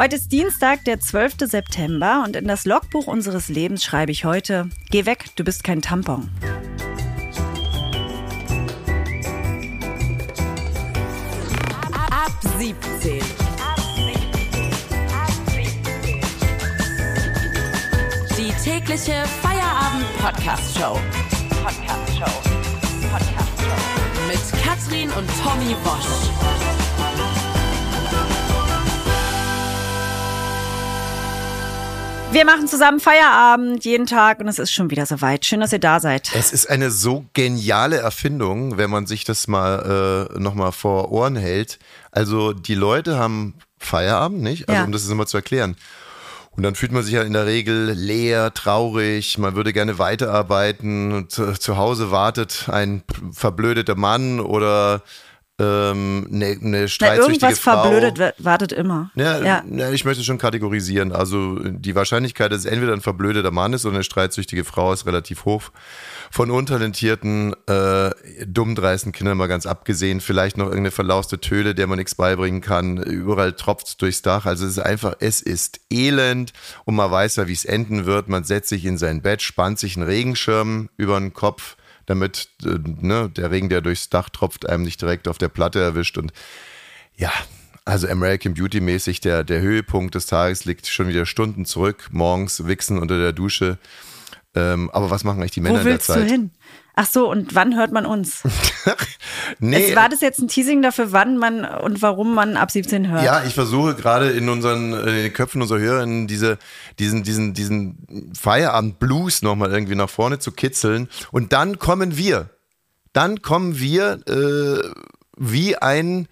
Heute ist Dienstag, der 12. September und in das Logbuch unseres Lebens schreibe ich heute, geh weg, du bist kein Tampon. Ab 17. Die tägliche Feierabend-Podcast-Show. Podcast-Show. Podcast-Show. Mit Katrin und Tommy Bosch. Wir machen zusammen Feierabend jeden Tag und es ist schon wieder soweit. Schön, dass ihr da seid. Es ist eine so geniale Erfindung, wenn man sich das mal äh, nochmal vor Ohren hält. Also die Leute haben Feierabend, nicht? Also Ja. um das jetzt mal zu erklären. Und dann fühlt man sich ja in der Regel leer, traurig, man würde gerne weiterarbeiten. Zu, zu Hause wartet ein verblödeter Mann oder ähm, eine, eine Na, streitsüchtige irgendwas Frau. verblödet wird- wartet immer. Ja, ja. ja, ich möchte schon kategorisieren. Also die Wahrscheinlichkeit, dass es entweder ein verblödeter Mann ist oder eine streitsüchtige Frau, ist relativ hoch. Von untalentierten, äh, dummdreisten Kindern mal ganz abgesehen. Vielleicht noch irgendeine verlauste Töle, der man nichts beibringen kann. Überall tropft's durchs Dach. Also es ist einfach, es ist elend und man weiß ja, wie es enden wird. Man setzt sich in sein Bett, spannt sich einen Regenschirm über den Kopf, damit äh, ne, der Regen, der durchs Dach tropft, einem nicht direkt auf der Platte erwischt und ja, also American Beauty mäßig, der, der Höhepunkt des Tages liegt schon wieder Stunden zurück, morgens wichsen unter der Dusche. Ähm, aber was machen eigentlich die Männer Wo in der willst du Zeit? hin? Ach so, und wann hört man uns? nee, Es war das jetzt ein Teasing dafür, wann man und warum man ab 17 hört? ja, ich versuche gerade in unseren in den Köpfen unserer Hörerinnen diese, diesen, diesen, diesen Feierabend-Blues nochmal irgendwie nach vorne zu kitzeln. Und dann kommen wir. Dann kommen wir äh, wie ein,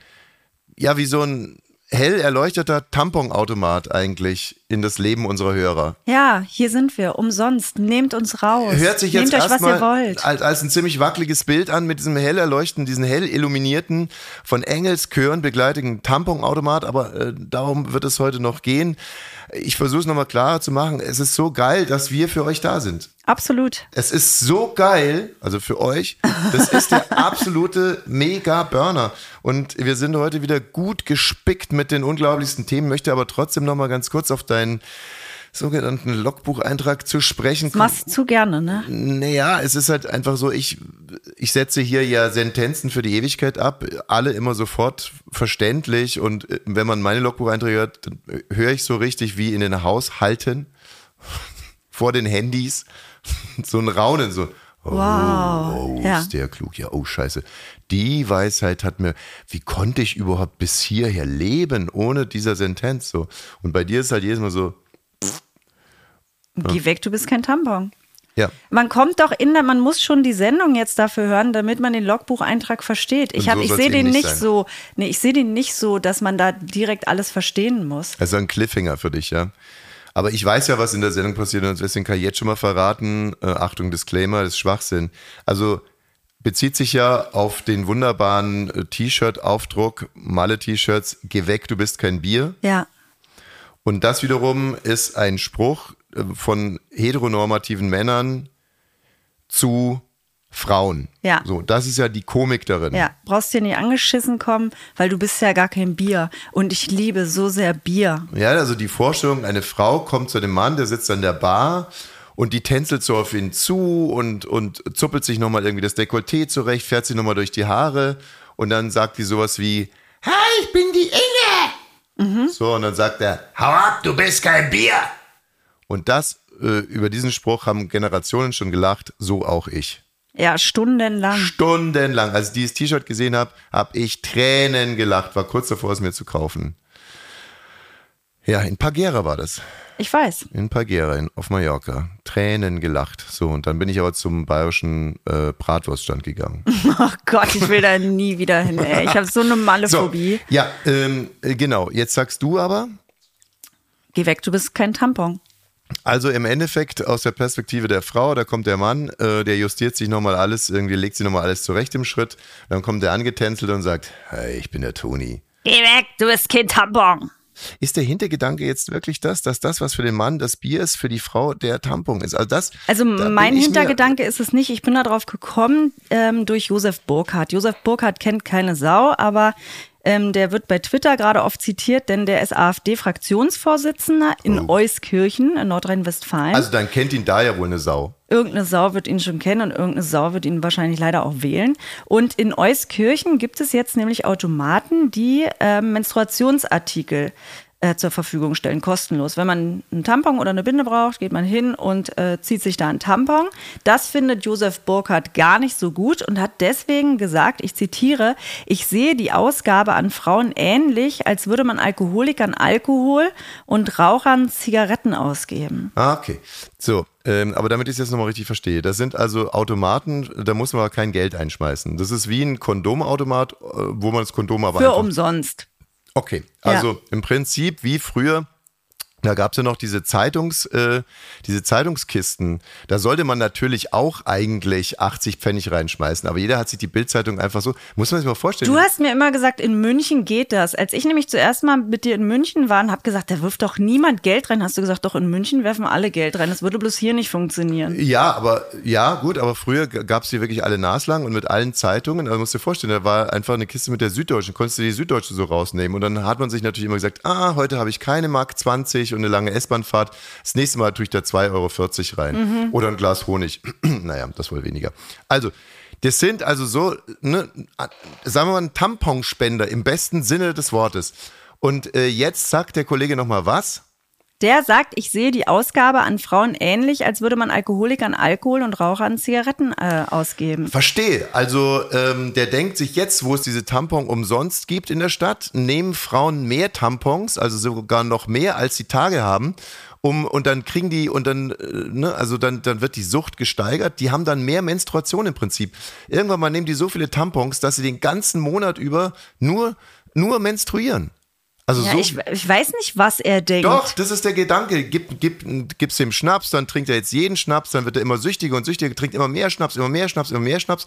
ja, wie so ein hell erleuchteter Tamponautomat eigentlich in das Leben unserer Hörer. Ja, hier sind wir, umsonst. Nehmt uns raus. Hört sich jetzt Nehmt euch, was ihr erstmal wollt. als, als ein ziemlich wackeliges Bild an mit diesem hell erleuchten, diesen hell illuminierten, von Engelskören begleiteten Tamponautomat, aber äh, darum wird es heute noch gehen. Ich versuche es nochmal klarer zu machen. Es ist so geil, dass wir für euch da sind. Absolut. Es ist so geil, also für euch, das ist der absolute Mega-Burner. Und wir sind heute wieder gut gespickt mit den unglaublichsten Themen, möchte aber trotzdem nochmal ganz kurz auf deinen sogenannten Logbucheintrag zu sprechen Das machst du zu gerne, ne? naja, es ist halt einfach so, ich, ich setze hier ja Sentenzen für die Ewigkeit ab, alle immer sofort verständlich und äh, wenn man meine Logbucheinträge hört, dann höre ich so richtig wie in den Haushalten vor den Handys so ein Raunen, so. Oh, Wow, oh, ja. ist der klug. Ja, oh, scheiße. Die Weisheit hat mir, wie konnte ich überhaupt bis hierher leben ohne dieser Sentenz so? Und bei dir ist halt jedes Mal so, Geh weg, du bist kein Tampon. ja. Man kommt doch in man muss schon die Sendung jetzt dafür hören, damit man den Logbucheintrag versteht. Ich so ich sehe den nicht sein. so, nee, ich sehe den nicht so, dass man da direkt alles verstehen muss. Also ein Cliffhanger für dich, ja. Aber ich weiß ja, was in der Sendung passiert und deswegen kann ich jetzt schon mal verraten, äh, Achtung, Disclaimer, das ist Schwachsinn. Also bezieht sich ja auf den wunderbaren äh, T-Shirt-Aufdruck, Malle-T-Shirts, geh weg, du bist kein Bier. Ja, Und das wiederum ist ein Spruch äh, von heteronormativen Männern zu Frauen. Ja. So, das ist ja die Komik darin. ja, brauchst dir nicht angeschissen kommen, weil du bist ja gar kein Bier und ich liebe so sehr Bier. Ja, also die Vorstellung, eine Frau kommt zu dem Mann, der sitzt an der Bar und die tänzelt so auf ihn zu und, und zuppelt sich nochmal irgendwie das Dekolleté zurecht, fährt sich nochmal durch die Haare und dann sagt die sowas wie, Hi, ich bin die Inge. So, und dann sagt er, hau ab, du bist kein Bier. Und das, äh, über diesen Spruch haben Generationen schon gelacht, so auch ich. Ja, stundenlang. Stundenlang, als ich dieses T-Shirt gesehen habe, habe ich Tränen gelacht, war kurz davor, es mir zu kaufen. Ja, in Pagera war das. Ich weiß. In Pagera, in, auf Mallorca. Tränen gelacht. So, und dann bin ich aber zum bayerischen äh, Bratwurststand gegangen. Oh Gott, ich will da nie wieder hin. Ey. Ich habe so eine So, Mallephobie. ja, ähm, äh, genau. Jetzt sagst du aber, Geh weg, du bist kein Tampon. Also im Endeffekt aus der Perspektive der Frau, da kommt der Mann, äh, der justiert sich nochmal alles, irgendwie legt sich nochmal alles zurecht im Schritt. Dann kommt der angetänzelt und sagt, hey, ich bin der Toni. Geh weg, du bist kein Tampon. Ist der Hintergedanke jetzt wirklich das, dass das, was für den Mann das Bier ist, für die Frau der Tampon ist? Also das. Also da mein Hintergedanke ist es nicht. Ich bin da drauf gekommen ähm, durch Josef Burkhardt. Josef Burkhardt kennt keine Sau, aber Ähm, der wird bei Twitter gerade oft zitiert, denn der ist AfD-Fraktionsvorsitzender in Oh. Euskirchen in Nordrhein-Westfalen. Also dann kennt ihn da ja wohl eine Sau. Irgendeine Sau wird ihn schon kennen und irgendeine Sau wird ihn wahrscheinlich leider auch wählen. Und in Euskirchen gibt es jetzt nämlich Automaten, die ähm, Menstruationsartikel äh, zur Verfügung stellen, kostenlos. Wenn man einen Tampon oder eine Binde braucht, geht man hin und äh, zieht sich da einen Tampon. Das findet Josef Burkhardt gar nicht so gut und hat deswegen gesagt, ich zitiere, ich sehe die Ausgabe an Frauen ähnlich, als würde man Alkoholikern Alkohol und Rauchern Zigaretten ausgeben. Ah, okay. So, ähm, aber damit ich es jetzt nochmal richtig verstehe, das sind also Automaten, da muss man aber kein Geld einschmeißen. Das ist wie ein Kondomautomat, äh, wo man das Kondom aber Für umsonst. Okay, also im Prinzip wie früher. Da gab es ja noch diese Zeitungs, äh, diese Zeitungskisten. Da sollte man natürlich auch eigentlich 80 Pfennig reinschmeißen, aber jeder hat sich die Bildzeitung einfach so. Muss man sich mal vorstellen. Du hast mir immer gesagt, in München geht das. Als ich nämlich zuerst mal mit dir in München war und habe gesagt, da wirft doch niemand Geld rein, hast du gesagt, doch in München werfen alle Geld rein. Das würde bloß hier nicht funktionieren. Ja, aber ja, gut, aber früher gab es die wirklich alle naslang und mit allen Zeitungen. Also musst du dir vorstellen, da war einfach eine Kiste mit der Süddeutschen, konntest du die Süddeutsche so rausnehmen. Und dann hat man sich natürlich immer gesagt, ah, heute habe ich keine Mark 20 eine lange S-Bahn-Fahrt. Das nächste Mal tue ich da 2,40 Euro rein. Oder ein Glas Honig. naja, das wohl weniger. Also, das sind also so, ne, sagen wir mal, ein Tamponspender im besten Sinne des Wortes. Und äh, jetzt sagt der Kollege nochmal was? Der sagt, ich sehe die Ausgabe an Frauen ähnlich, als würde man Alkoholikern Alkohol und Rauchern Zigaretten äh, ausgeben. Verstehe. Also ähm, der denkt sich jetzt, wo es diese Tampon umsonst gibt in der Stadt, nehmen Frauen mehr Tampons, also sogar noch mehr, als sie Tage haben. Um, und dann kriegen die, und dann, äh, ne, also dann, dann wird die Sucht gesteigert. Die haben dann mehr Menstruation im Prinzip. Irgendwann mal nehmen die so viele Tampons, dass sie den ganzen Monat über nur, nur menstruieren. Also Ja, so, ich, ich weiß nicht, was er denkt. doch, das ist der Gedanke. Gib, gib, gibst dem Schnaps, dann trinkt er jetzt jeden Schnaps, dann wird er immer süchtiger und süchtiger, trinkt immer mehr Schnaps, immer mehr Schnaps, immer mehr Schnaps.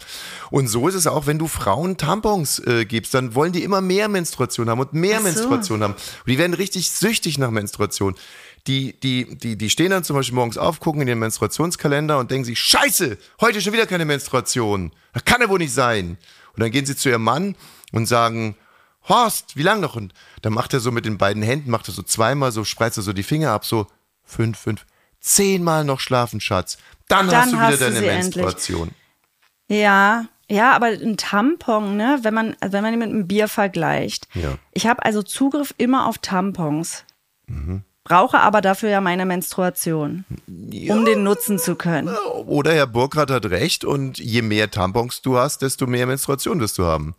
Und so ist es auch, wenn du Frauen Tampons äh, gibst, dann wollen die immer mehr Menstruation haben und mehr so. Menstruation haben. Und die werden richtig süchtig nach Menstruation. Die, die, die, die stehen dann zum Beispiel morgens auf, gucken in den Menstruationskalender und denken sich, scheiße, heute schon wieder keine Menstruation. Das kann ja wohl nicht sein. Und dann gehen sie zu ihrem Mann und sagen, Horst, wie lang noch? Und dann macht er so mit den beiden Händen, macht er so zweimal, so spreizt er so die Finger ab, so fünf, fünf, zehnmal noch schlafen, Schatz. Dann, Dann hast du hast wieder du deine sie endlich. Menstruation. Ja, ja, aber ein Tampon, ne, wenn man, also wenn man ihn mit einem Bier vergleicht. Ja. Ich habe also Zugriff immer auf Tampons. Mhm. Brauche aber dafür ja meine Menstruation, um den nutzen zu können. Oder Herr Burkhardt hat recht und je mehr Tampons du hast, desto mehr Menstruation wirst du haben.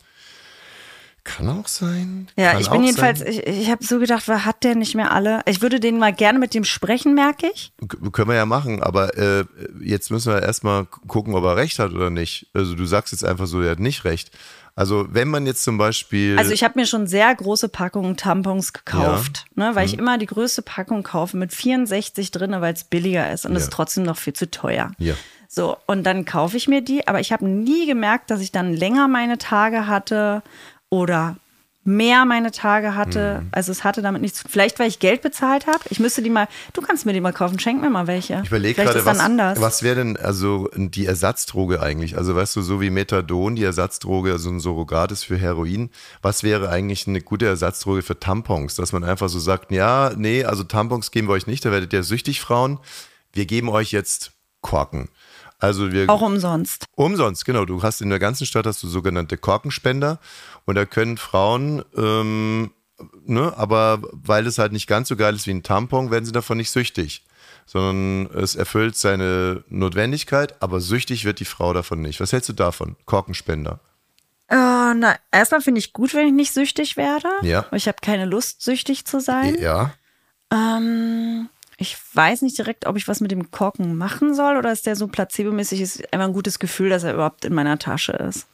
Kann auch sein. Ja, Kann ich bin jedenfalls, Sein. ich, ich habe so gedacht, was hat der nicht mehr alle? Ich würde den mal gerne mit dem sprechen, merke ich. K- Können wir ja machen, aber äh, jetzt müssen wir erstmal gucken, ob er recht hat oder nicht. Also du sagst jetzt einfach so, er hat nicht recht. Also wenn man jetzt zum Beispiel. Also ich habe mir schon sehr große Packungen Tampons gekauft, ne, weil ich Mhm. immer die größte Packung kaufe mit 64 drin, weil es billiger ist und es Ja. ist trotzdem noch viel zu teuer. Ja. So, und dann kaufe ich mir die, aber ich habe nie gemerkt, dass ich dann länger meine Tage hatte oder mehr meine Tage hatte. Mhm. Also es hatte damit nichts zu Vielleicht, weil ich Geld bezahlt habe. Ich müsste die mal, du kannst mir die mal kaufen, schenk mir mal welche. Ich überlege gerade, was, anders. was wäre denn also die Ersatzdroge eigentlich? Also weißt du, so wie Methadon, die Ersatzdroge, also ein Surrogat ist für Heroin, was wäre eigentlich eine gute Ersatzdroge für Tampons? Dass man einfach so sagt, ja, nee, also Tampons geben wir euch nicht, da werdet ihr süchtig, Frauen. Wir geben euch jetzt Korken. Also wir Auch umsonst. Umsonst, genau. Du hast in der ganzen Stadt hast du sogenannte Korkenspender und da können Frauen, ähm, ne, aber weil es halt nicht ganz so geil ist wie ein Tampon, werden sie davon nicht süchtig. Sondern es erfüllt seine Notwendigkeit, aber süchtig wird die Frau davon nicht. Was hältst du davon? Korkenspender. Äh, na, erstmal finde ich gut, wenn ich nicht süchtig werde. Ja. Ich habe keine Lust, süchtig zu sein. Ja. Ähm, ich weiß nicht direkt, ob ich was mit dem Korken machen soll oder ist der so placebomäßig, ist einfach ein gutes Gefühl, dass er überhaupt in meiner Tasche ist.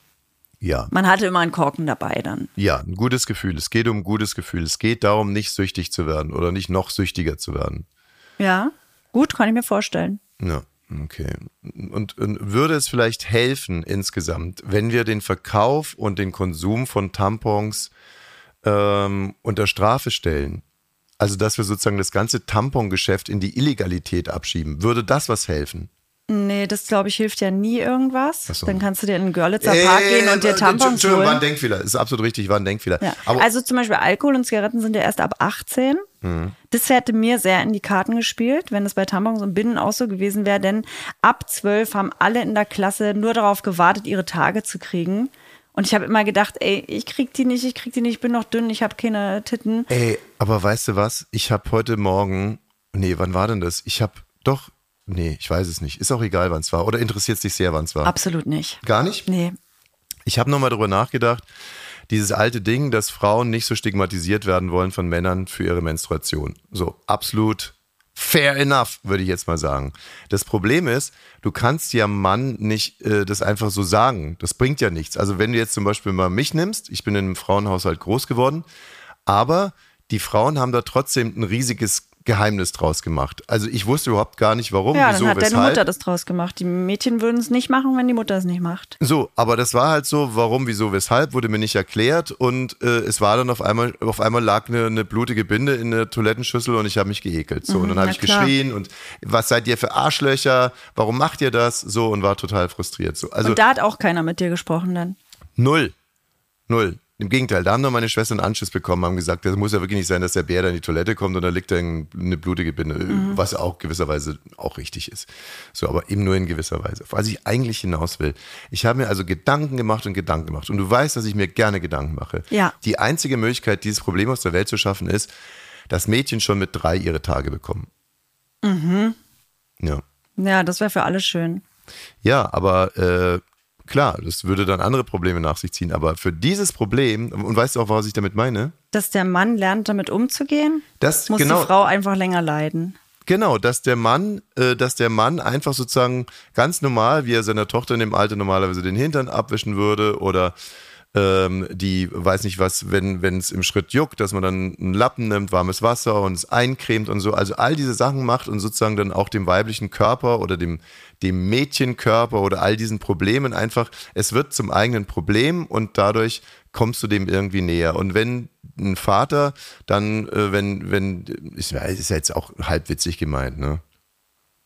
Ja. Man hatte immer einen Korken dabei dann. Ja, ein gutes Gefühl. Es geht um ein gutes Gefühl. Es geht darum, nicht süchtig zu werden oder nicht noch süchtiger zu werden. Ja, gut, kann ich mir vorstellen. Ja, okay. Und, und würde es vielleicht helfen insgesamt, wenn wir den Verkauf und den Konsum von Tampons ähm, unter Strafe stellen? Also, dass wir sozusagen das ganze Tampongeschäft in die Illegalität abschieben. Würde das was helfen? Nee, das glaube ich hilft ja nie irgendwas. So. Dann kannst du dir in den Görlitzer Park gehen und dir Tampons Entschuldigung, war ein holen. Denkfehler. Ist absolut richtig, war ein Denkfehler. Ja. Also zum Beispiel Alkohol und Zigaretten sind ja erst ab 18. Mhm. Das hätte mir sehr in die Karten gespielt, wenn es bei Tampons und Binden auch so gewesen wäre, denn ab 12 haben alle in der Klasse nur darauf gewartet, ihre Tage zu kriegen. Und ich habe immer gedacht, ey, ich krieg die nicht, ich krieg die nicht, ich bin noch dünn, ich habe keine Titten. Ey, aber weißt du was? Ich habe heute Morgen, nee, wann war denn das? Ich habe doch, nee, ich weiß es nicht. Ist auch egal, wann es war. Oder interessiert es dich sehr, wann es war? Absolut nicht. Gar nicht? Nee. Ich habe nochmal drüber nachgedacht, dieses alte Ding, dass Frauen nicht so stigmatisiert werden wollen von Männern für ihre Menstruation. So, absolut fair enough, würde ich jetzt mal sagen. Das Problem ist, du kannst ja Mann nicht äh, das einfach so sagen. Das bringt ja nichts. Also wenn du jetzt zum Beispiel mal mich nimmst, ich bin in einem Frauenhaushalt groß geworden, aber die Frauen haben da trotzdem ein riesiges Geheimnis draus gemacht. Also ich wusste überhaupt gar nicht, warum, Ja, wieso, dann hat weshalb. deine Mutter das draus gemacht. Die Mädchen würden es nicht machen, wenn die Mutter es nicht macht. So, aber das war halt so, warum, wieso, weshalb, wurde mir nicht erklärt und äh, es war dann auf einmal, auf einmal lag eine, eine blutige Binde in der Toilettenschüssel und ich habe mich geekelt. So, und dann habe na ich klar. geschrien und was seid ihr für Arschlöcher? Warum macht ihr das? So und war total frustriert. So, also Und da hat auch keiner mit dir gesprochen dann. null. Null. Im Gegenteil, da haben noch meine Schwestern einen Anschluss bekommen, haben gesagt, das muss ja wirklich nicht sein, dass der Bär da in die Toilette kommt und da liegt da ein- eine blutige Binde, Mhm. was auch gewisserweise auch richtig ist. So, aber eben nur in gewisser Weise. Was ich eigentlich hinaus will, ich habe mir also Gedanken gemacht und Gedanken gemacht und du weißt, dass ich mir gerne Gedanken mache. Ja. Die einzige Möglichkeit, dieses Problem aus der Welt zu schaffen, ist, dass Mädchen schon mit drei ihre Tage bekommen. Mhm. Ja. Ja, das wäre für alle schön. Ja, aber äh, klar, das würde dann andere Probleme nach sich ziehen. Aber für dieses Problem, und weißt du auch, was ich damit meine? Dass der Mann lernt, damit umzugehen, Das, muss genau, die Frau einfach länger leiden. genau, dass der Mann, äh, dass der Mann einfach sozusagen ganz normal, wie er seiner Tochter in dem Alter normalerweise den Hintern abwischen würde oder ähm, die, weiß nicht was, wenn wenn es im Schritt juckt, dass man dann einen Lappen nimmt, warmes Wasser und es eincremt und so. Also all diese Sachen macht und sozusagen dann auch dem weiblichen Körper oder dem, dem Mädchenkörper oder all diesen Problemen einfach, es wird zum eigenen Problem und dadurch kommst du dem irgendwie näher. Und wenn ein Vater dann, äh, wenn, wenn, ist, ist ja jetzt auch halb witzig gemeint, ne?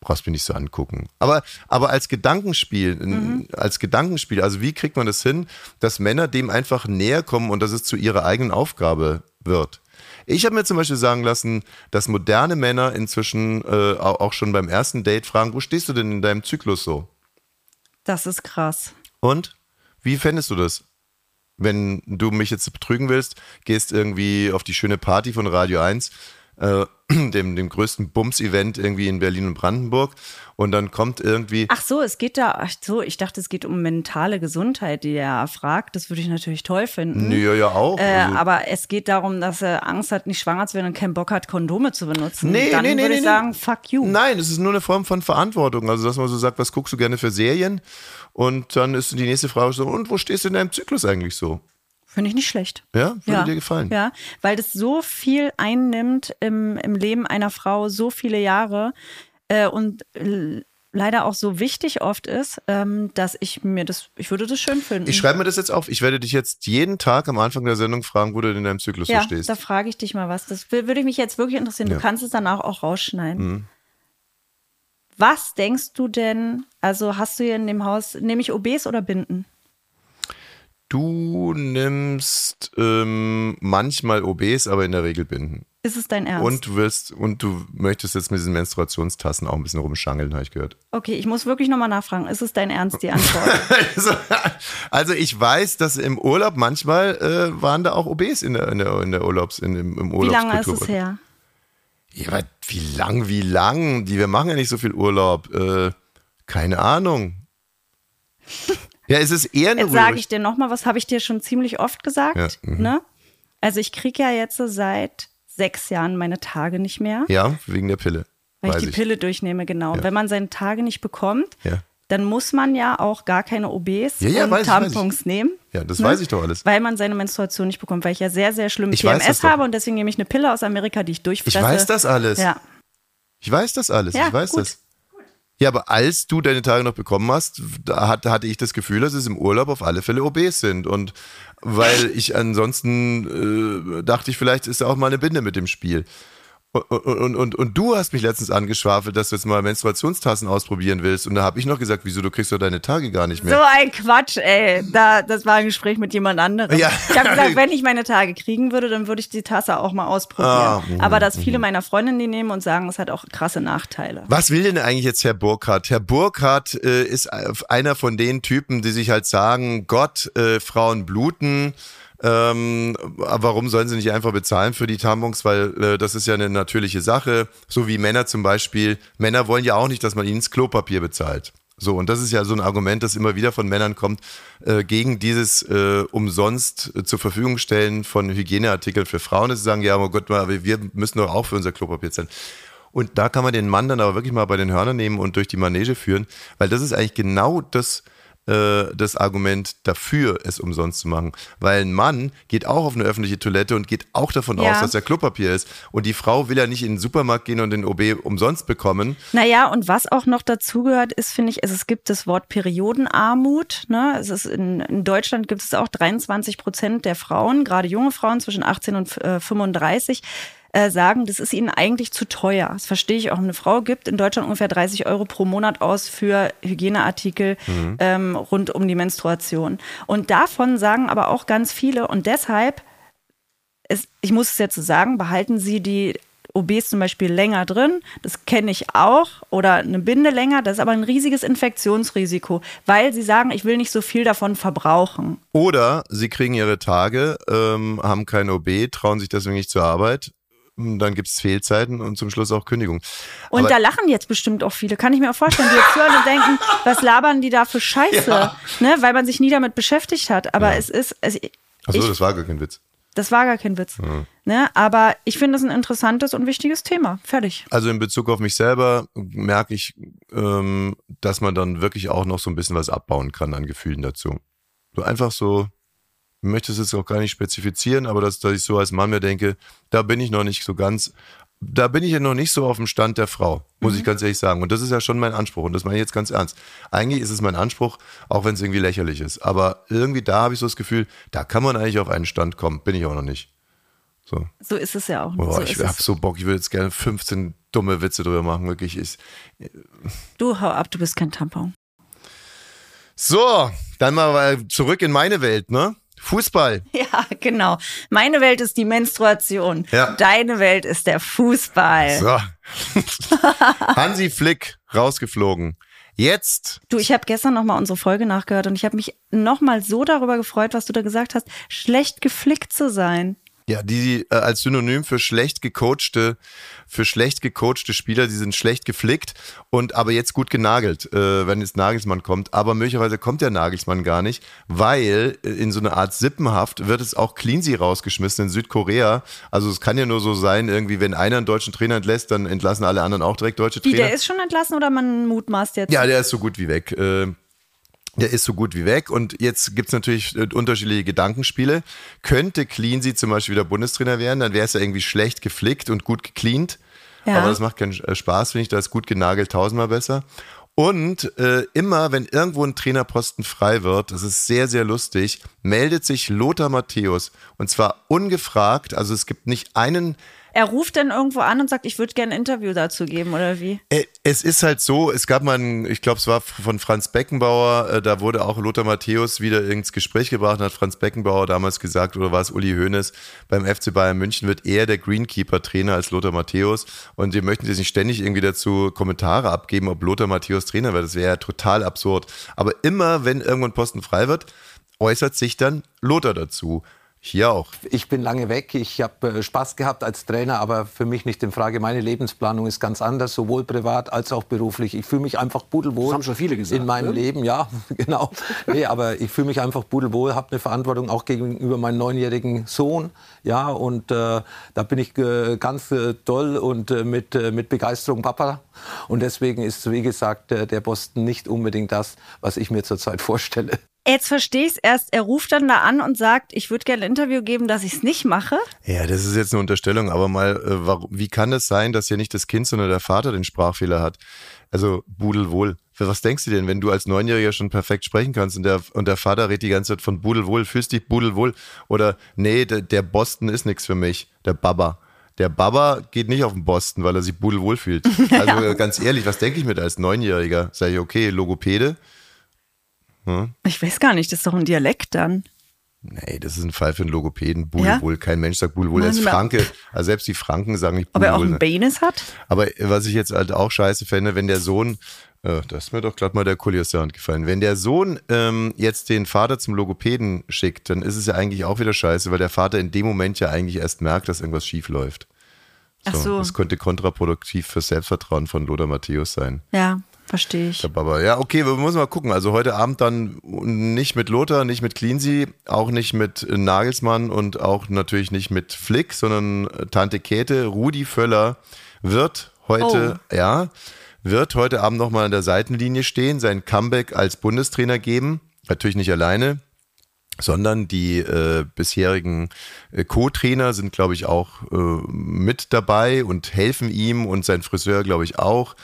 brauchst mir nicht so angucken. Aber, aber als Gedankenspiel, in- als Gedankenspiel, also wie kriegt man das hin, dass Männer dem einfach näher kommen und dass es zu ihrer eigenen Aufgabe wird? Ich habe mir zum Beispiel sagen lassen, dass moderne Männer inzwischen äh, au- auch schon beim ersten Date fragen, wo stehst du denn in deinem Zyklus so? Das ist krass. Und? Wie fändest du das? Wenn du mich jetzt betrügen willst, gehst irgendwie auf die schöne Party von Radio 1, äh, dem, dem größten Bums-Event irgendwie in Berlin und Brandenburg, und dann kommt irgendwie. Ach so, es geht da, ach so, ich dachte, es geht um mentale Gesundheit, die er fragt. Das würde ich natürlich toll finden. Ja, ja, auch. Äh, Also- aber es geht darum, dass er Angst hat, nicht schwanger zu werden und keinen Bock hat, Kondome zu benutzen. Nee, Dann nee, nee, würde ich nee. sagen, fuck you. Nein, es ist nur eine Form von Verantwortung. Also, dass man so sagt, was guckst du gerne für Serien? Und dann ist die nächste Frage so, und wo stehst du in deinem Zyklus eigentlich so? Finde ich nicht schlecht. Ja, würde dir gefallen. Ja, weil das so viel einnimmt im, im Leben einer Frau, so viele Jahre äh, und leider auch so wichtig oft ist, ähm, dass ich mir das, ich würde das schön finden. Ich schreibe mir das jetzt auf. Ich werde dich jetzt jeden Tag am Anfang der Sendung fragen, wo du in deinem Zyklus ja, so stehst. da frage ich dich mal was. Das würde mich jetzt wirklich interessieren. Ja. Mhm. Du kannst es danach auch rausschneiden. Was denkst du denn, also hast du hier in dem Haus, nehme ich OBs oder Binden? Du nimmst ähm, manchmal OBs, aber in der Regel Binden. Ist es dein Ernst? Und du willst, und du möchtest jetzt mit diesen Menstruationstassen auch ein bisschen rumschangeln, habe ich gehört. Okay, ich muss wirklich nochmal nachfragen. Ist es dein Ernst, die Antwort? Also, ich weiß, dass im Urlaub manchmal äh, waren da auch OBs in der, in der, in der Urlaubs, in, im, im Wie lange ist es her? Ja, aber wie lang, wie lang? Die, wir machen ja nicht so viel Urlaub. Äh, keine Ahnung. Ja, es ist eher eine Jetzt sage ich dir nochmal, was habe ich dir schon ziemlich oft gesagt? Ja, mhm. ne? Also ich kriege ja jetzt seit sechs Jahren meine Tage nicht mehr, Ja, wegen der Pille. weil weiß ich die Pille durchnehme, genau. Und wenn man seine Tage nicht bekommt, Ja. dann muss man ja auch gar keine OBs Ja, ja, und weiß ich, Tampons nehmen. Ja, das ne? weiß ich doch alles. Weil man seine Menstruation nicht bekommt, weil ich ja sehr, sehr schlimm Ich weiß PMS habe und deswegen nehme ich eine Pille aus Amerika, die ich durchfresse. Ich weiß das alles. Ja. Ich weiß das alles. Ja, ich weiß gut. das. Ja, aber als du deine Tage noch bekommen hast, da hat, hatte ich das Gefühl, dass es im Urlaub auf alle Fälle OBs sind. Und weil ich ansonsten äh, dachte ich, vielleicht ist da auch mal eine Binde mit dem Spiel. Und, und, und, und du hast mich letztens angeschwafelt, dass du jetzt mal Menstruationstassen ausprobieren willst. Und da habe ich noch gesagt, wieso, du kriegst doch deine Tage gar nicht mehr. So ein Quatsch, ey. Da, das war ein Gespräch mit jemand anderem. Ja. Ich habe gesagt, wenn ich meine Tage kriegen würde, dann würde ich die Tasse auch mal ausprobieren. Ah, mhm, Aber dass viele meiner Freundinnen die nehmen und sagen, es hat auch krasse Nachteile. Was will denn eigentlich jetzt Herr Burkhardt? Herr Burkhardt äh, ist einer von den Typen, die sich halt sagen, Gott, äh, Frauen bluten. Ähm, warum sollen sie nicht einfach bezahlen für die Tampons? Weil äh, das ist ja eine natürliche Sache. So wie Männer zum Beispiel. Männer wollen ja auch nicht, dass man ihnen das Klopapier bezahlt. So, und das ist ja so ein Argument, das immer wieder von Männern kommt, äh, gegen dieses äh, umsonst äh, zur Verfügung stellen von Hygieneartikeln für Frauen. Sie sagen, ja, oh Gott, wir müssen doch auch für unser Klopapier zahlen. Und da kann man den Mann dann aber wirklich mal bei den Hörnern nehmen und durch die Manege führen, weil das ist eigentlich genau das, äh, das Argument dafür, es umsonst zu machen. Weil ein Mann geht auch auf eine öffentliche Toilette und geht auch davon Ja. aus, dass er Klopapier ist. Und die Frau will ja nicht in den Supermarkt gehen und den OB umsonst bekommen. Naja, und was auch noch dazugehört, ist, finde ich, es, es gibt das Wort Periodenarmut. Ne? Es ist in, in Deutschland gibt es auch 23 Prozent der Frauen, gerade junge Frauen zwischen 18 und äh, 35, äh, sagen, das ist ihnen eigentlich zu teuer. Das verstehe ich auch. Eine Frau gibt in Deutschland ungefähr 30 Euro pro Monat aus für Hygieneartikel ähm, rund um die Menstruation. Und davon sagen aber auch ganz viele, und deshalb es, ich muss es jetzt so sagen, behalten Sie die OBs zum Beispiel länger drin. Das kenne ich auch. Oder eine Binde länger. Das ist aber ein riesiges Infektionsrisiko, weil sie sagen, ich will nicht so viel davon verbrauchen. Oder sie kriegen ihre Tage, ähm, haben kein OB, trauen sich deswegen nicht zur Arbeit. Dann gibt es Fehlzeiten und zum Schluss auch Kündigung. Und Aber- da lachen jetzt bestimmt auch viele. Kann ich mir auch vorstellen, die jetzt hören und denken, was labern die da für Scheiße? Ja. Ne? Weil man sich nie damit beschäftigt hat. Aber es ist. Es, Achso, das war gar kein Witz. das war gar kein Witz. Ne? Aber ich finde es ein interessantes und wichtiges Thema. Fertig. Also in Bezug auf mich selber merke ich, ähm, dass man dann wirklich auch noch so ein bisschen was abbauen kann an Gefühlen dazu. So einfach so, ich möchte es jetzt auch gar nicht spezifizieren, aber dass, dass ich so als Mann mir denke, da bin ich noch nicht so ganz, da bin ich ja noch nicht so auf dem Stand der Frau, muss ich ganz ehrlich sagen. Und das ist ja schon mein Anspruch und das meine ich jetzt ganz ernst. Eigentlich ist es mein Anspruch, auch wenn es irgendwie lächerlich ist. Aber irgendwie da habe ich so das Gefühl, da kann man eigentlich auf einen Stand kommen. Bin ich auch noch nicht. So. So ist es ja auch. Boah, so ich ist hab es. so Bock, ich würde jetzt gerne 15 dumme Witze drüber machen, wirklich. Ich, Du hau ab, du bist kein Tampon. so, dann mal zurück in meine Welt, ne? Fußball. Ja, genau. Meine Welt ist die Menstruation. Ja. Deine Welt ist der Fußball. So. Hansi Flick rausgeflogen. Jetzt, Du, ich habe gestern noch mal unsere Folge nachgehört und ich habe mich noch mal so darüber gefreut, was du da gesagt hast, schlecht geflickt zu sein. Ja, die äh, als Synonym für schlecht gecoachte, für schlecht gecoachte Spieler, die sind schlecht geflickt und aber jetzt gut genagelt, äh, wenn jetzt Nagelsmann kommt. Aber möglicherweise kommt der Nagelsmann gar nicht, weil äh, in so eine Art Sippenhaft wird es auch Cleansey rausgeschmissen in Südkorea. Also es kann ja nur so sein, irgendwie, wenn einer einen deutschen Trainer entlässt, dann entlassen alle anderen auch direkt deutsche Wie, Trainer. der ist schon entlassen oder man mutmaßt jetzt? Ja, der ist so gut wie weg. Äh, Der ist so gut wie weg und jetzt gibt's natürlich äh, unterschiedliche Gedankenspiele. Könnte Cleansey zum Beispiel wieder Bundestrainer werden, dann wäre es ja irgendwie schlecht geflickt und gut gecleant. Ja. Aber das macht keinen äh, Spaß, finde ich. Da ist gut genagelt tausendmal besser. Und äh, immer, wenn irgendwo ein Trainerposten frei wird, das ist sehr, sehr lustig, meldet sich Lothar Matthäus. Und zwar ungefragt. Also es gibt nicht einen Er ruft dann irgendwo an und sagt, ich würde gerne ein Interview dazu geben oder wie? Äh, Es ist halt so, es gab mal, ein, ich glaube, es war von Franz Beckenbauer, äh, da wurde auch Lothar Matthäus wieder ins Gespräch gebracht und hat Franz Beckenbauer damals gesagt, oder war es Uli Hoeneß, beim FC Bayern München wird eher der Greenkeeper-Trainer als Lothar Matthäus und wir möchten jetzt nicht ständig irgendwie dazu Kommentare abgeben, ob Lothar Matthäus Trainer wird, das wäre ja total absurd. Aber immer, wenn irgendwo ein Posten frei wird, äußert sich dann Lothar dazu. Hier auch. Ich bin lange weg. Ich habe äh, Spaß gehabt als Trainer, aber für mich nicht in Frage. Meine Lebensplanung ist ganz anders, sowohl privat als auch beruflich. Ich fühle mich einfach pudelwohl. Das haben schon viele gesagt, In meinem ne? Leben, ja, genau. Nee, aber ich fühle mich einfach pudelwohl, habe eine Verantwortung auch gegenüber meinem neunjährigen Sohn. Ja, und äh, da bin ich äh, ganz äh, toll und äh, mit, äh, mit Begeisterung Papa. Und deswegen ist, wie gesagt, äh, der Boston nicht unbedingt das, was ich mir zurzeit vorstelle. Jetzt verstehe ich es erst. Er ruft dann da an und sagt, ich würde gerne ein Interview geben, dass ich es nicht mache. Ja, das ist jetzt eine Unterstellung, aber mal, äh, warum, wie kann es sein, dass ja nicht das Kind, sondern der Vater den Sprachfehler hat? Also, Budelwohl. Was denkst du denn, wenn du als Neunjähriger schon perfekt sprechen kannst und der, und der Vater redet die ganze Zeit von Budelwohl, fühlst dich Budelwohl? Oder, nee, der, der Boston ist nichts für mich, der Baba. Der Baba geht nicht auf den Boston, weil er sich pudelwohl fühlt. Also äh, ganz ehrlich, was denke ich mit als Neunjähriger? Sag ich, okay, Logopäde? Ich weiß gar nicht, das ist doch ein Dialekt dann. Nee, das ist ein Fall für einen Logopäden. Budelwohl, kein Mensch sagt Mann, na- Franke. Also selbst die Franken sagen nicht Ob er auch einen Penis hat? Aber was ich jetzt halt auch scheiße fände, wenn der Sohn, äh, da ist mir doch glatt mal der Kuli aus der Hand gefallen, wenn der Sohn ähm, jetzt den Vater zum Logopäden schickt, dann ist es ja eigentlich auch wieder scheiße, weil der Vater in dem Moment ja eigentlich erst merkt, dass irgendwas schief läuft. Ach so. Das könnte kontraproduktiv für Selbstvertrauen von Lothar Matthäus sein. Ja, verstehe ich. Der Baba. Ja, okay, wir müssen mal gucken. Also heute Abend dann nicht mit Lothar, nicht mit Cleansy, auch nicht mit Nagelsmann und auch natürlich nicht mit Flick, sondern äh, Tante Käthe, Rudi Völler wird heute, ja, wird heute Abend nochmal an der Seitenlinie stehen, sein Comeback als Bundestrainer geben. Natürlich nicht alleine, sondern die äh, bisherigen äh, Co-Trainer sind, glaube ich, auch äh, mit dabei und helfen ihm und sein Friseur, glaube ich, auch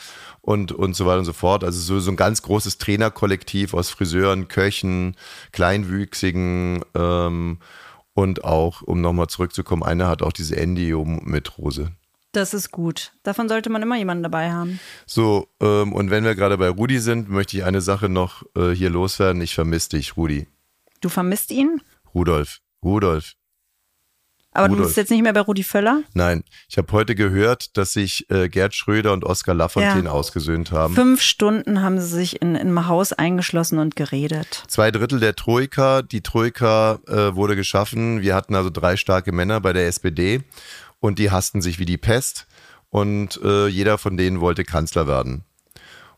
und, und so weiter und so fort. Also so, so ein ganz großes Trainerkollektiv aus Friseuren, Köchen, Kleinwüchsigen ähm, und auch, um nochmal zurückzukommen, einer hat auch diese Endio mit Rose. Das ist gut. Davon sollte man immer jemanden dabei haben. So, ähm, und wenn wir gerade bei Rudi sind, möchte ich eine Sache noch äh, hier loswerden. Ich vermisse dich, Rudi. Du vermisst ihn, Rudolf. Rudolf. Aber du Rudolf. bist jetzt nicht mehr bei Rudi Völler. Nein, ich habe heute gehört, dass sich äh, Gerd Schröder und Oskar Lafontaine Ja. ausgesöhnt haben. Fünf Stunden haben sie sich in, in einem Haus eingeschlossen und geredet. Zwei Drittel der Troika. Die Troika äh, wurde geschaffen. Wir hatten also drei starke Männer bei der SPD und die hassten sich wie die Pest. Und äh, jeder von denen wollte Kanzler werden.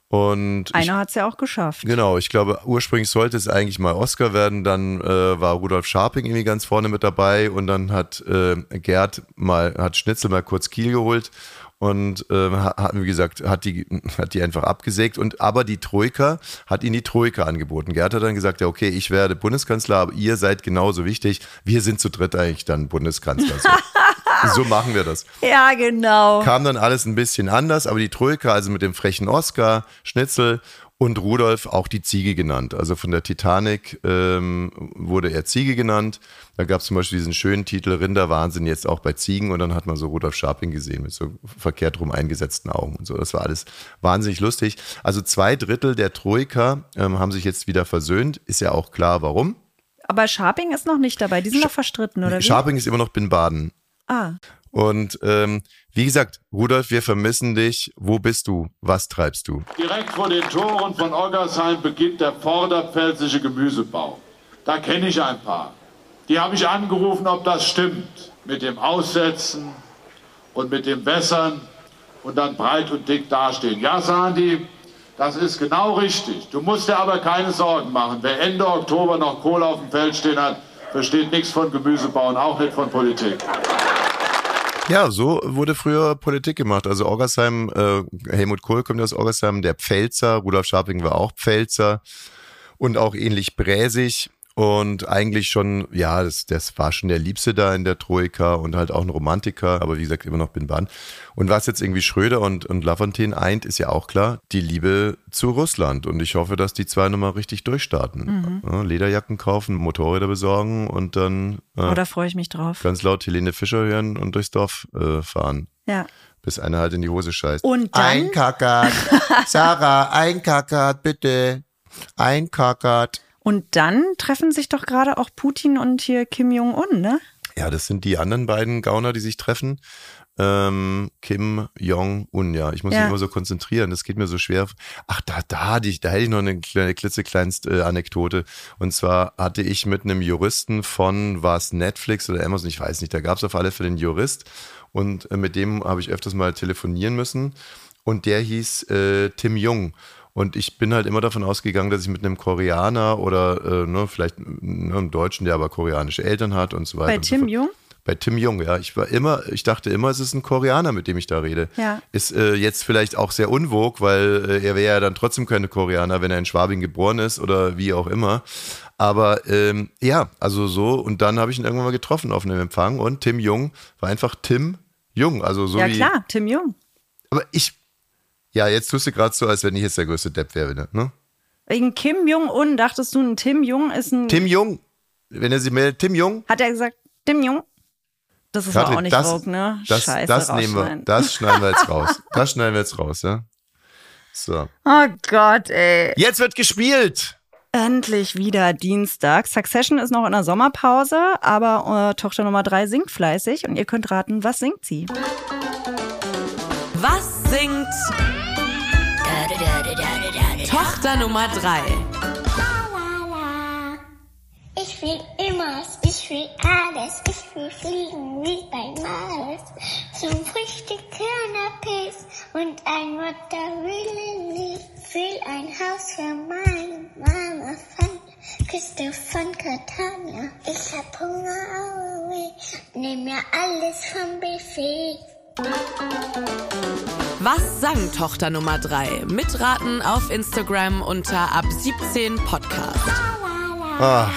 Und Einer hat es ja auch geschafft. Genau, ich glaube, ursprünglich sollte es eigentlich mal Oscar werden, dann äh, war Rudolf Scharping irgendwie ganz vorne mit dabei und dann hat äh, Gerd mal, hat Schnitzel mal kurz Kiel geholt und äh, hat, wie gesagt, hat die, hat die einfach abgesägt und aber die Troika hat ihn die Troika angeboten. Gerd hat dann gesagt, ja okay, ich werde Bundeskanzler, aber ihr seid genauso wichtig. Wir sind zu dritt eigentlich dann Bundeskanzler. So, so machen wir das Ja, genau. kam dann alles ein bisschen anders, aber die Troika, also mit dem frechen Oscar, Schnitzel und Rudolf auch die Ziege genannt. Also von der Titanic ähm, wurde er Ziege genannt. Da gab es zum Beispiel diesen schönen Titel Rinderwahnsinn jetzt auch bei Ziegen und dann hat man so Rudolf Scharping gesehen mit so verkehrt rum eingesetzten Augen und so. Das war alles wahnsinnig lustig. Also zwei Drittel der Troika ähm, haben sich jetzt wieder versöhnt. Ist ja auch klar, warum. Aber Sharping ist noch nicht dabei. Die sind noch verstritten, oder wie? Scharping ist immer noch Bin Baden. Ah, Und ähm, wie gesagt, Rudolf, wir vermissen dich. Wo bist du? Was treibst du? Direkt vor den Toren von Oggersheim beginnt der vorderpfälzische Gemüsebau. Da kenne ich ein paar. Die habe ich angerufen, ob das stimmt. Mit dem Aussetzen und mit dem Wässern und dann breit und dick dastehen. Ja, sagen die, das ist genau richtig. Du musst dir aber keine Sorgen machen. Wer Ende Oktober noch Kohle auf dem Feld stehen hat, versteht nichts von Gemüsebau und auch nicht von Politik. Ja, so wurde früher Politik gemacht. Also Orgersheim, äh, Helmut Kohl kommt aus Orgersheim, der Pfälzer, Rudolf Scharping war auch Pfälzer und auch ähnlich bräsig. Und eigentlich schon, ja, das, das war schon der Liebste da in der Troika und halt auch ein Romantiker, aber wie gesagt, immer noch bin Bahn. Und was jetzt irgendwie Schröder und, und Lafontaine eint, ist ja auch klar, die Liebe zu Russland. Und ich hoffe, dass die zwei nochmal richtig durchstarten. Ja, Lederjacken kaufen, Motorräder besorgen und dann äh, oh, da freue ich mich drauf. ganz laut Helene Fischer hören und durchs Dorf äh, fahren. Ja. Bis einer halt in die Hose scheißt. Und dann- Einkackert. Sarah, einkackert, bitte. Einkackert. Und dann treffen sich doch gerade auch Putin und hier Kim Jong-un, ne? Ja, das sind die anderen beiden Gauner, die sich treffen. Ähm, Kim Jong-un, ja. Ich muss Ja. mich immer so konzentrieren, das geht mir so schwer. Ach, da, da, hatte ich, da hätte ich noch eine kleine klitzekleinste äh, Anekdote. Und zwar hatte ich mit einem Juristen von, war es Netflix oder Amazon, ich weiß nicht, da gab es auf alle Fälle einen Jurist. Und äh, mit dem habe ich öfters mal telefonieren müssen. Und der hieß äh, Tim Jung. Und ich bin halt immer davon ausgegangen, dass ich mit einem Koreaner oder äh, ne, vielleicht ne, einem Deutschen, der aber koreanische Eltern hat und so weiter. Bei so Tim fort. Jung? Bei Tim Jung, ja. Ich war immer, ich dachte immer, es ist ein Koreaner, mit dem ich da rede. Ja. Ist äh, jetzt vielleicht auch sehr unwog, weil äh, er wäre ja dann trotzdem keine Koreaner, wenn er in Schwabing geboren ist oder wie auch immer. Aber ähm, ja, also so. Und dann habe ich ihn irgendwann mal getroffen auf einem Empfang und Tim Jung war einfach Tim Jung. Also so ja, klar, Tim Jung. Aber ich. Ja, jetzt tust du gerade so, als wenn ich jetzt der größte Depp wäre, ne? Wegen Kim Jong-un dachtest du, ein Tim Jung ist ein. Tim Jung. Wenn er sich meldet, Tim Jung. Hat er gesagt, Tim Jung? Das ist Katrin, auch nicht das, Vogue, ne? Das, Scheiße, das nehmen wir, das schneiden wir jetzt raus. Das schneiden wir jetzt raus, ja. So. Oh Gott, ey. Jetzt wird gespielt. Endlich wieder Dienstag. Succession ist noch in der Sommerpause, aber äh, Tochter Nummer drei singt fleißig und ihr könnt raten, was singt sie? Was singt Tochter Nummer 3? Ich will immer, ich will alles, ich will fliegen wie bei Mars. Zum Frühstück Canapés und ein. Ich will ein Haus für meine Mama von Küste von Catania. Ich hab Hunger, Aue, nimm mir alles vom Buffet. Was sang Tochter Nummer 3? Mitraten auf Instagram unter ab 17 Podcast. Ach,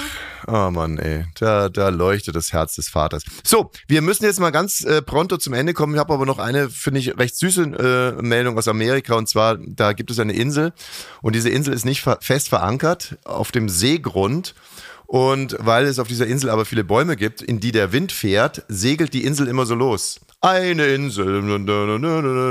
oh Mann, ey. Da, da leuchtet das Herz des Vaters. So, wir müssen jetzt mal ganz äh, pronto zum Ende kommen. Ich habe aber noch eine, finde ich, recht süße äh, Meldung aus Amerika. Und zwar, da gibt es eine Insel. Und diese Insel ist nicht fest verankert auf dem Seegrund. Und weil es auf dieser Insel aber viele Bäume gibt, in die der Wind fährt, segelt die Insel immer so los. Eine Insel.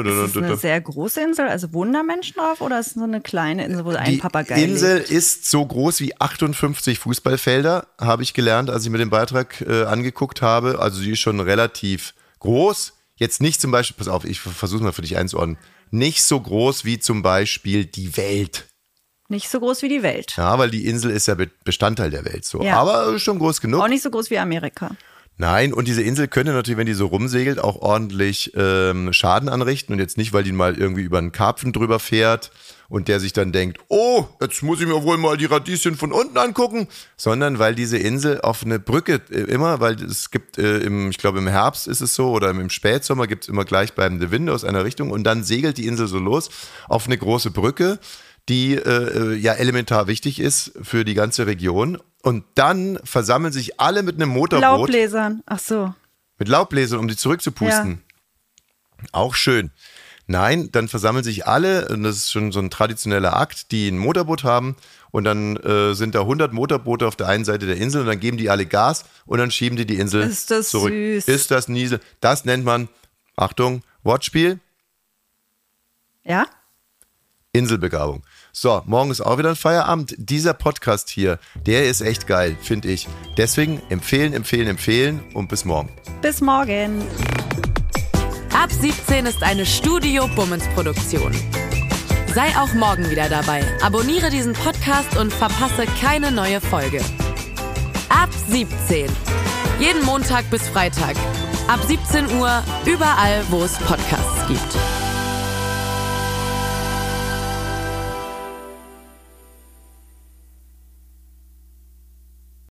Ist es eine sehr große Insel, also wohnen da Menschen drauf oder ist es so eine kleine Insel, wo ein Die Papagei Insel lebt? ist so groß wie 58 Fußballfelder, habe ich gelernt, als ich mir den Beitrag äh, angeguckt habe. Also sie ist schon relativ groß. Jetzt nicht zum Beispiel, pass auf, ich versuche mal für dich einzuordnen. Nicht so groß wie zum Beispiel die Welt. Nicht so groß wie die Welt. Ja, weil die Insel ist ja Be- Bestandteil der Welt so. Ja. Aber schon groß genug. Auch nicht so groß wie Amerika. Nein, und diese Insel könnte natürlich, wenn die so rumsegelt, auch ordentlich ähm, Schaden anrichten. Und jetzt nicht, weil die mal irgendwie über einen Karpfen drüber fährt und der sich dann denkt, oh, jetzt muss ich mir wohl mal die Radieschen von unten angucken, sondern weil diese Insel auf eine Brücke äh, immer, weil es gibt äh, im, ich glaube im Herbst ist es so oder im Spätsommer gibt es immer gleichbleibende Winde aus einer Richtung. Und dann segelt die Insel so los auf eine große Brücke, die äh, ja elementar wichtig ist für die ganze Region. Und dann versammeln sich alle mit einem Motorboot Laubbläsern. Ach so. mit Laubbläsern, um die zurückzupusten. Auch schön. Nein, dann versammeln sich alle, und das ist schon so ein traditioneller Akt, die ein Motorboot haben und dann äh, sind da 100 Motorboote auf der einen Seite der Insel und dann geben die alle Gas und dann schieben die die Insel Ist das zurück. süß. Ist das niese? Das nennt man, Achtung, Wortspiel, Ja? Inselbegabung. So, morgen ist auch wieder ein Feierabend. Dieser Podcast hier, der ist echt geil, finde ich. Deswegen empfehlen, empfehlen, empfehlen und bis morgen. Bis morgen. Ab 17 ist eine Studio Bummens Produktion. Sei auch morgen wieder dabei. Abonniere diesen Podcast und verpasse keine neue Folge. Ab 17. Jeden Montag bis Freitag. Ab 17 Uhr überall, wo es Podcasts gibt.